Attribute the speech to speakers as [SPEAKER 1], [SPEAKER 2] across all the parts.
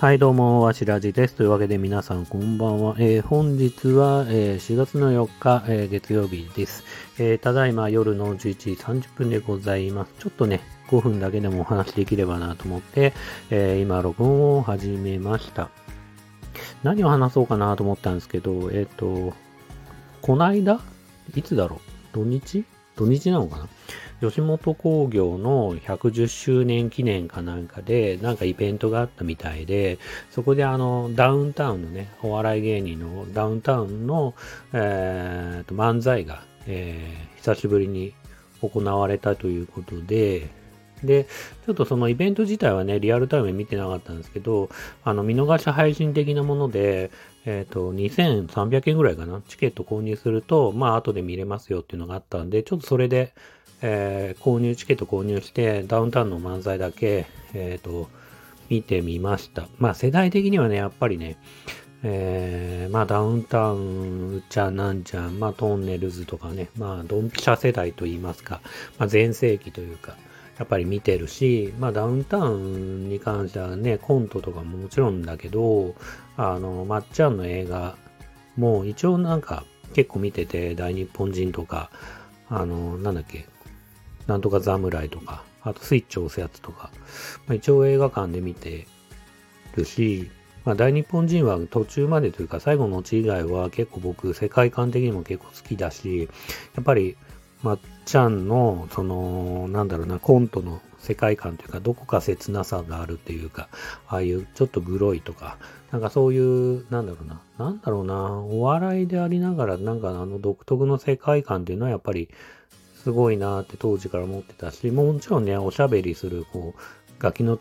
[SPEAKER 1] はい、どうも、わしらじです。というわけで皆さんこんばんは。えー本日は、えー4月の4日、えー月曜日です、えただいま夜の11時30分でございます。ちょっとね、5分だけでもお話できればなと思って、え今録音を始めました。何を話そうかなと思ったんですけど、えっ、と、こないだいつだろう？土日？土日なのかな？吉本興業の110周年記念かなんかで、なんかイベントがあったみたいで、そこであの、ダウンタウンのね、お笑い芸人のダウンタウンの、えーと、漫才が、えー久しぶりに行われたということで、で、ちょっとそのイベント自体はね、リアルタイム見てなかったんですけど、あの、見逃し配信的なもので、えっ、と、2300円ぐらいかな。チケット購入すると、まあ、後で見れますよっていうのがあったんで、ちょっとそれで、えー購入、チケット購入して、ダウンタウンの漫才だけ、えっ、と、見てみました。まあ、世代的にはね、やっぱりね、えーまあ、ダウンタウン、うちゃなんちゃん、まあ、トンネルズとかね、まあ、ドンピシャ世代と言いますか、まあ、前世紀というか、やっぱり見てるし、まあ、ダウンタウンに関してはね、コントとかももちろんだけど、あの、まっちゃんの映画も一応なんか結構見てて、大日本人とか、あの、なんだっけ、なんとか侍とか、あとスイッチ押すやつとか、まあ、一応映画館で見てるし、まあ、大日本人は途中までというか最後のうち以外は結構僕世界観的にも結構好きだし、やっぱりまっちゃんのそのなんだろうなコントの世界観というかどこか切なさがあるっていうかああいうちょっとグロいとかなんかそういうなんだろうななんだろうなお笑いでありながらなんかあの独特の世界観っていうのはやっぱりすごいなって当時から思ってたし、もちろんね、おしゃべりする、こう、ガキの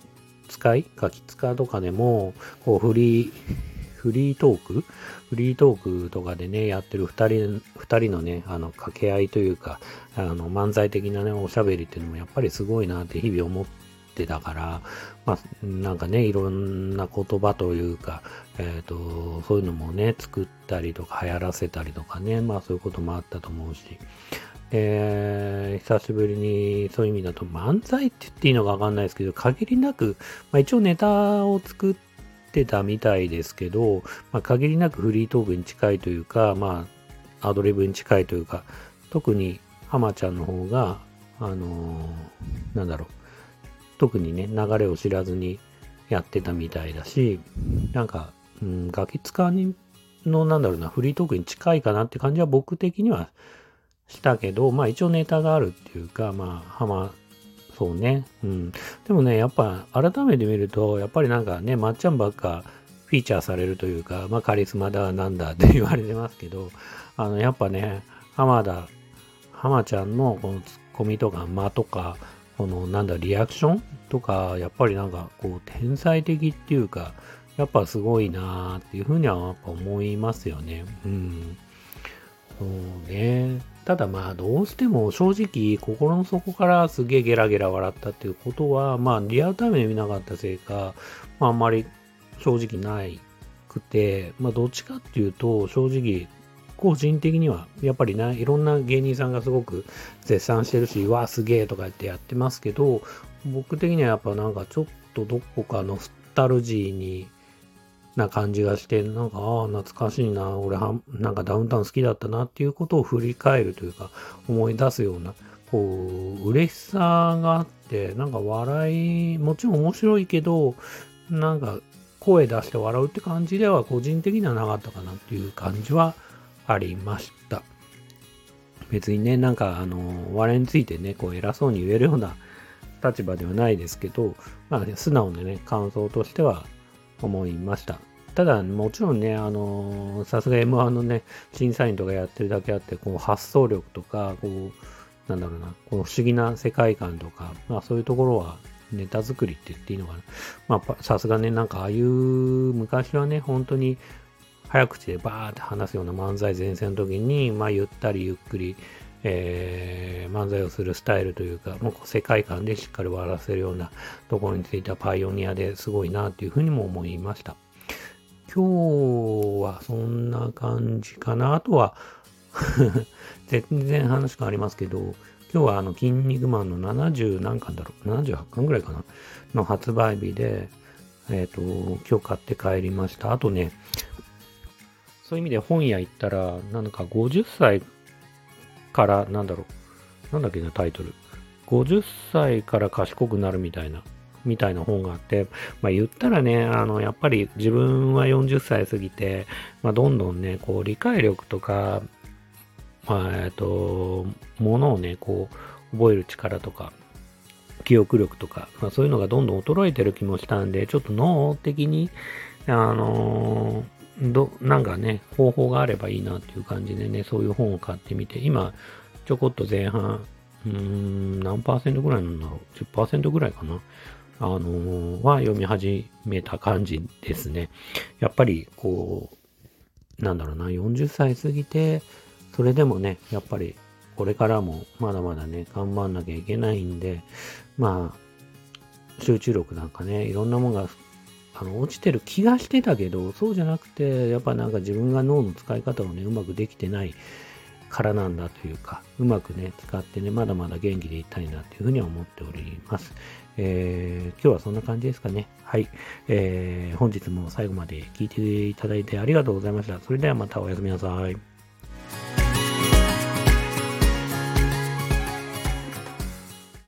[SPEAKER 1] 使いガキ使とかでも、こう、フリー、フリートーク？フリートークとかでね、やってる二人、二人のね、あの、掛け合いというか、あの、漫才的なね、おしゃべりっていうのもやっぱりすごいなって日々思ってたから、まあ、なんかね、いろんな言葉というか、えっ、と、そういうのもね、作ったりとか流行らせたりとかね、まあそういうこともあったと思うし、えー久しぶりにそういう意味だと漫才って言っていいのかわかんないですけど、限りなく、まあ、一応ネタを作ってたみたいですけど、まあ、限りなくフリートークに近いというか、まあ、アドリブに近いというか、特に浜ちゃんの方が、あのーなんだろう、特にね、流れを知らずにやってたみたいだし、なんか、うん、ガキ使にの、なんだろうな、フリートークに近いかなって感じは僕的にはしたけど、まあ一応ネタがあるっていうか、まあ、浜、そうね。うん。でもね、やっぱ改めて見ると、やっぱりなんかね、まっちゃんばっかフィーチャーされるというか、まあカリスマだなんだって言われてますけど、あの、やっぱね、浜田、浜ちゃんのこのツッコミとか間とか、このなんだ、リアクションとか、やっぱりなんかこう、天才的っていうか、やっぱすごいなーっていうふうにはやっぱ思いますよね。うん。そうね。ただまあどうしても正直心の底からすげえゲラゲラ笑ったっていうことはまあリアルタイムで見なかったせいか、まああんまり正直ないくて、まあどっちかっていうと正直個人的にはやっぱりないろんな芸人さんがすごく絶賛してるし、わあすげえとか言ってやってますけど、僕的にはやっぱなんかちょっとどこかノスタルジーにな感じがして、なんか、ああ、懐かしいな、俺は、なんかダウンタウン好きだったなっていうことを振り返るというか、思い出すような、こう、嬉しさがあって、なんか笑い、もちろん面白いけど、なんか、声出して笑うって感じでは個人的にはなかったかなっていう感じはありました。別にね、なんか、あの、お笑いについてね、こう、偉そうに言えるような立場ではないですけど、まあ、素直なね、感想としては思いました。ただ、もちろんね、あのさすが M1 のね、審査員とかやってるだけあって、こう発想力とか、こう、なんだろうな、この不思議な世界観とか、まあそういうところはネタ作りって言っていいのかな。まあ、さすがね、なんかああいう、昔はね、本当に早口でバーって話すような漫才前線の時に、まあゆったりゆっくり、えー漫才をするスタイルというか、もうこう世界観でしっかり笑わせるようなところについてはパイオニアですごいなっていうふうにも思いました。今日はそんな感じかな。あとは、全然話変わりますけど、今日はあの、筋肉マンの70何巻だろう ?78 巻ぐらいかなの発売日で、えっ、と、今日買って帰りました。あとね、そういう意味で本屋行ったら、なんか50歳から、なんだろう、なんだっけな、タイトル。50歳から賢くなるみたいな、みたいな本があって、まあ言ったらね、あの、やっぱり自分は40歳過ぎて、まあどんどんね、こう理解力とか、まあ、えっと、ものをね、こう、覚える力とか、記憶力とか、まあそういうのがどんどん衰えてる気もしたんで、ちょっと脳的に、あのーど、なんかね、方法があればいいなっていう感じでね、そういう本を買ってみて、今、ちょこっと前半、うーん、何パーセントぐらいなんだろう ?10% ぐらいかな？あのー、は読み始めた感じですね。やっぱり、こう、なんだろうな、40歳過ぎて、それでもね、やっぱり、これからもまだまだね、頑張んなきゃいけないんで、まあ、集中力なんかね、いろんなものがあの、落ちてる気がしてたけど、そうじゃなくて、やっぱなんか自分が脳の使い方をね、うまくできてないからなんだというか、うまくね、使ってね、まだまだ元気でいたいなというふうには思っております。えー、今日はそんな感じですかね。はい。えー、本日も最後まで聞いていただいてありがとうございました。それではまたおやすみなさい。